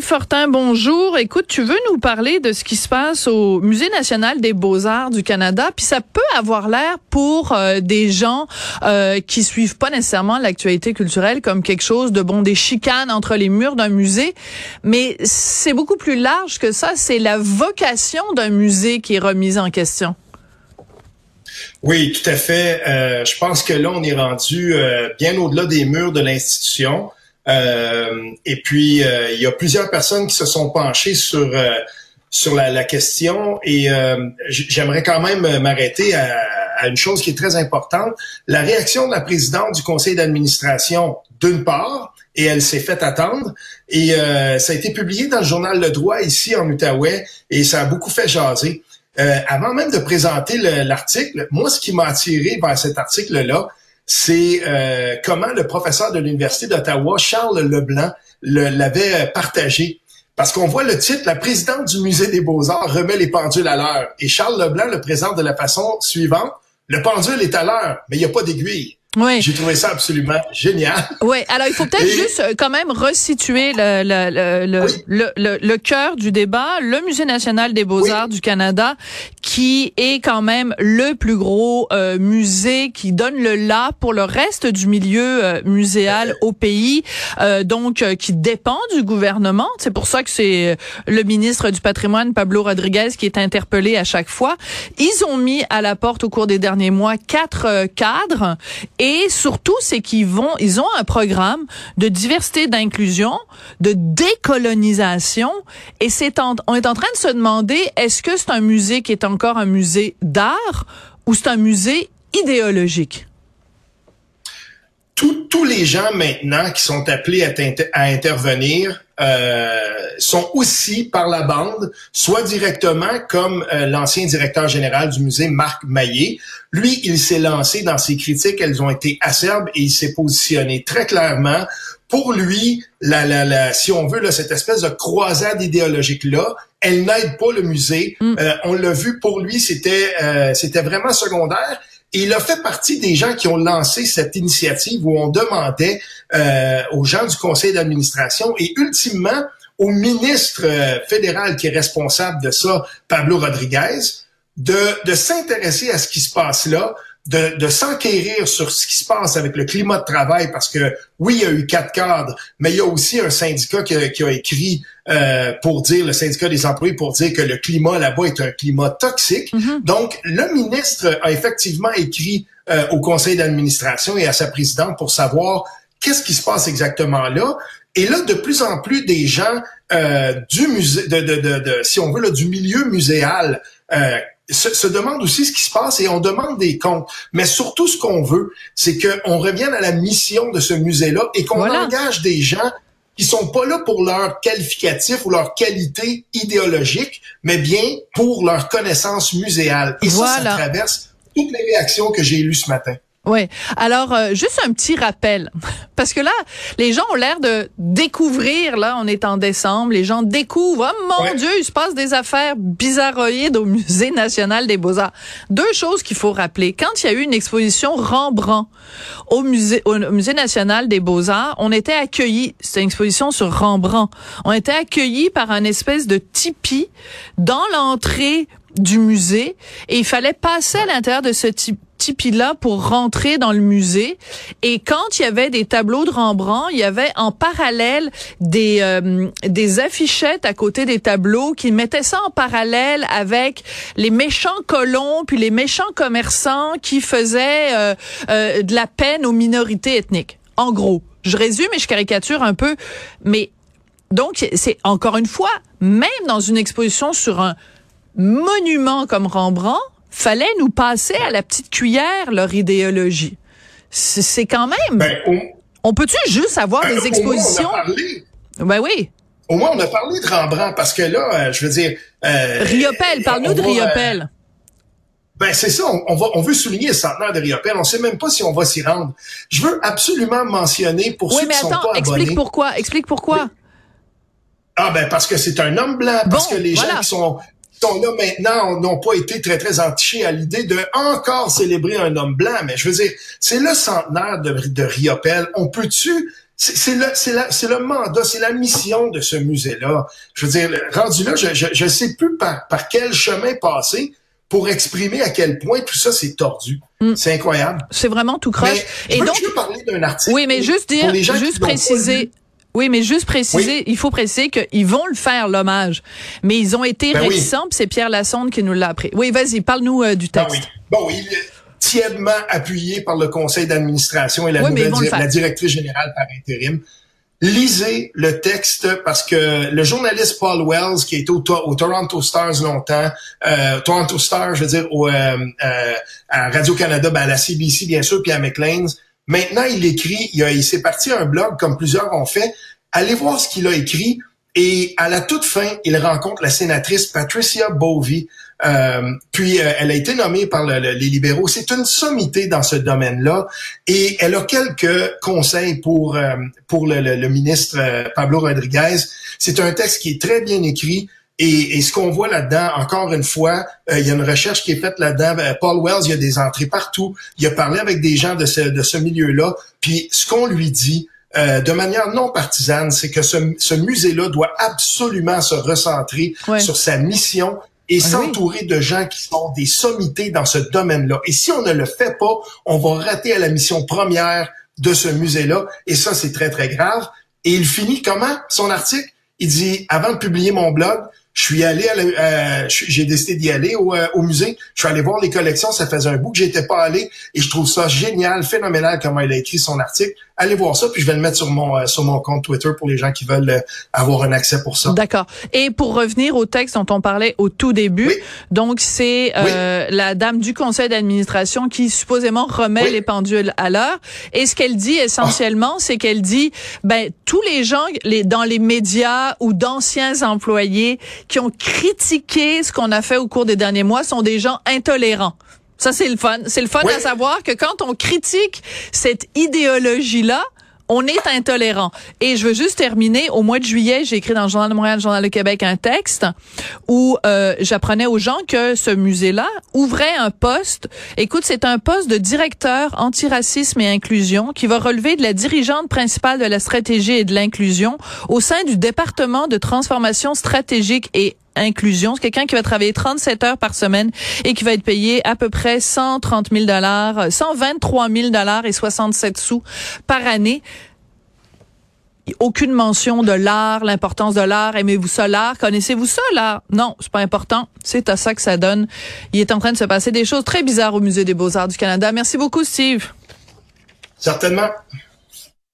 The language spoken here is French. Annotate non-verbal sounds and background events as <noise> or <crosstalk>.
Fortin, bonjour. Écoute, tu veux nous parler de ce qui se passe au Musée national des beaux-arts du Canada, puis ça peut avoir l'air pour euh, des gens euh, qui suivent pas nécessairement l'actualité culturelle comme quelque chose de bon, des chicanes entre les murs d'un musée, mais c'est beaucoup plus large que ça. C'est la vocation d'un musée qui est remise en question. Oui, tout à fait. Euh, je pense que là, on est rendu euh, bien au-delà des murs de l'institution. Euh, et puis, euh, il y a plusieurs personnes qui se sont penchées sur euh, sur la, la, question et j'aimerais quand même m'arrêter à, à, une chose qui est très importante. La réaction de la présidente du conseil d'administration, d'une part, et elle s'est fait attendre. Et ça a été publié dans le journal Le Droit ici en Outaouais et ça a beaucoup fait jaser. avant même de présenter l'article, moi, ce qui m'a attiré vers cet article-là, c'est euh, comment le professeur de l'Université d'Ottawa, Charles Leblanc, l'avait partagé. Parce qu'on voit le titre, la présidente du Musée des beaux-arts remet les pendules à l'heure. Et Charles Leblanc le présente de la façon suivante. Le pendule est à l'heure, mais il n'y a pas d'aiguille. Oui. J'ai trouvé ça absolument génial. Oui, alors il faut peut-être juste euh, quand même resituer le, le, le, le, le, le cœur du débat, le Musée national des beaux-arts du Canada, qui est quand même le plus gros euh, musée qui donne le là pour le reste du milieu euh, muséal au pays, donc qui dépend du gouvernement. C'est pour ça que c'est le ministre du patrimoine, Pablo Rodriguez, qui est interpellé à chaque fois. Ils ont mis à la porte au cours des derniers mois quatre cadres et surtout, c'est qu'ils vont, ils ont un programme de diversité, d'inclusion, de décolonisation. Et c'est on est en train de se demander, est-ce que c'est un musée qui est encore un musée d'art ou c'est un musée idéologique? Tous les gens maintenant qui sont appelés à, à intervenir euh, sont aussi par la bande, soit directement comme euh, l'ancien directeur général du musée, Marc Maillet. Lui, il s'est lancé dans ses critiques, elles ont été acerbes et il s'est positionné très clairement. Pour lui, la, la, la, si on veut, là, cette espèce de croisade idéologique-là, elle n'aide pas le musée. Mm. Euh, on l'a vu, pour lui, c'était euh, c'était vraiment secondaire. Il a fait partie des gens qui ont lancé cette initiative où on demandait euh, aux gens du conseil d'administration et ultimement au ministre euh, fédéral qui est responsable de ça, Pablo Rodriguez, de, de s'intéresser à ce qui se passe là, de, de s'enquérir sur ce qui se passe avec le climat de travail, parce que oui, il y a eu quatre cadres, mais il y a aussi un syndicat qui a, qui a écrit euh, pour dire, le syndicat des employés, pour dire que le climat là-bas est un climat toxique. Mm-hmm. Donc, le ministre a effectivement écrit euh, au conseil d'administration et à sa présidente pour savoir qu'est-ce qui se passe exactement là. Et là, de plus en plus des gens euh, du musée, de, de, de, si on veut, là, du milieu muséal euh, se, demande aussi ce qui se passe et on demande des comptes. Mais surtout, ce qu'on veut, c'est qu'on revienne à la mission de ce musée-là et qu'on engage des gens qui sont pas là pour leur qualificatif ou leur qualité idéologique, mais bien pour leur connaissance muséale. Et ça, ça traverse toutes les réactions que j'ai lues ce matin. Oui. Alors, euh, juste un petit rappel. <laughs> Parce que là, les gens ont l'air de découvrir, là, on est en décembre, les gens découvrent, oh mon Dieu, il se passe des affaires bizarroïdes au Musée national des beaux-arts. Deux choses qu'il faut rappeler. Quand il y a eu une exposition Rembrandt au Musée, au Musée national des beaux-arts, on était accueillis, c'était une exposition sur Rembrandt, on était accueillis par un espèce de tipi dans l'entrée du musée et il fallait passer à l'intérieur de ce tipi pour rentrer dans le musée. Et quand il y avait des tableaux de Rembrandt, il y avait en parallèle des euh, des affichettes à côté des tableaux qui mettaient ça en parallèle avec les méchants colons puis les méchants commerçants qui faisaient euh, euh, de la peine aux minorités ethniques. En gros, je résume et je caricature un peu, mais donc c'est encore une fois, même dans une exposition sur un monument comme Rembrandt, fallait nous passer à la petite cuillère leur idéologie. C'est quand même. Ben, on, peut-tu juste avoir ben, des expositions? <coughs> Au moins, on a parlé. Ben oui. Au moins, on a parlé de Rembrandt parce que là, euh, je veux dire. Euh, Riopelle, parle-nous de Riopelle. Ben c'est ça, on, va, on veut souligner le centenaire de Riopelle. On sait même pas si on va s'y rendre. Je veux absolument mentionner pour ceux qui sont pas abonnés. explique pourquoi. Explique pourquoi. Ah ben parce que c'est un homme blanc, parce que les gens qui sont sont là maintenant n'ont pas été très, très entichés à l'idée de encore célébrer un homme blanc. Mais je veux dire, c'est le centenaire de, de Riopelle. On peut-tu... C'est le, c'est le mandat, c'est la mission de ce musée-là. Je veux dire, rendu là, je, je, sais plus par, par quel chemin passer pour exprimer à quel point tout ça c'est tordu. Mm. C'est incroyable. C'est vraiment tout croche. Et donc, je veux parler d'un article. Oui, mais juste dire, juste préciser. Oui, mais juste préciser, il faut préciser qu'ils vont le faire l'hommage, mais ils ont été ben réticents. C'est Pierre Lassonde qui nous l'a appris. Oui, vas-y, parle-nous euh, du ben texte. bon, oui, tièdement appuyé par le conseil d'administration et la, nouvelle, la directrice générale par intérim. Lisez le texte parce que le journaliste Paul Wells, qui est au, au Toronto Stars longtemps, euh, Toronto Stars, je veux dire, au, euh, euh à Radio-Canada, ben à la CBC bien sûr, puis à McLean's, Maintenant, il écrit, il, il s'est parti un blog comme plusieurs ont fait. Allez voir ce qu'il a écrit. Et à la toute fin, il rencontre la sénatrice Patricia Bovey. Euh, puis euh, elle a été nommée par les libéraux. C'est une sommité dans ce domaine-là. Et elle a quelques conseils pour euh, pour le, le ministre Pablo Rodriguez. C'est un texte qui est très bien écrit. Et, ce qu'on voit là-dedans, encore une fois, euh, il y a une recherche qui est faite là-dedans. Euh, Paul Wells, il y a des entrées partout. Il a parlé avec des gens de ce, de ce milieu-là. Puis ce qu'on lui dit, euh, de manière non partisane, c'est que ce, ce musée-là doit absolument se recentrer sur sa mission et ah s'entourer de gens qui sont des sommités dans ce domaine-là. Et si on ne le fait pas, on va rater à la mission première de ce musée-là. Et ça, c'est très, très grave. Et il finit comment son article? Il dit, avant de publier mon blog, je suis allé, à j'ai décidé d'y aller au, euh, au, musée. Je suis allé voir les collections. Ça faisait un bout que j'étais pas allé et je trouve ça génial, phénoménal comment il a écrit son article. Allez voir ça, puis je vais le mettre sur mon euh, sur mon compte Twitter pour les gens qui veulent euh, avoir un accès pour ça. D'accord. Et pour revenir au texte dont on parlait au tout début, donc c'est la dame du conseil d'administration qui supposément remet les pendules à l'heure. Et ce qu'elle dit essentiellement, c'est qu'elle dit, ben tous les gens les, dans les médias ou d'anciens employés qui ont critiqué ce qu'on a fait au cours des derniers mois sont des gens intolérants. Ça, c'est le fun. C'est le fun à savoir que quand on critique cette idéologie-là, on est intolérant. Et je veux juste terminer. Au mois de juillet, j'ai écrit dans le Journal de Montréal, le Journal de Québec, un texte où euh, j'apprenais aux gens que ce musée-là ouvrait un poste. Écoute, c'est un poste de directeur antiracisme et inclusion qui va relever de la dirigeante principale de la stratégie et de l'inclusion au sein du département de transformation stratégique et inclusion. C'est quelqu'un qui va travailler 37 heures par semaine et qui va être payé à peu près 130 000 dollars, 123 000 dollars et 67 sous par année. Aucune mention de l'art, l'importance de l'art. Aimez-vous ça l'art? Connaissez-vous ça l'art? Non, c'est pas important. C'est à ça que ça donne. Il est en train de se passer des choses très bizarres au Musée des Beaux-Arts du Canada. Merci beaucoup, Steve. Certainement.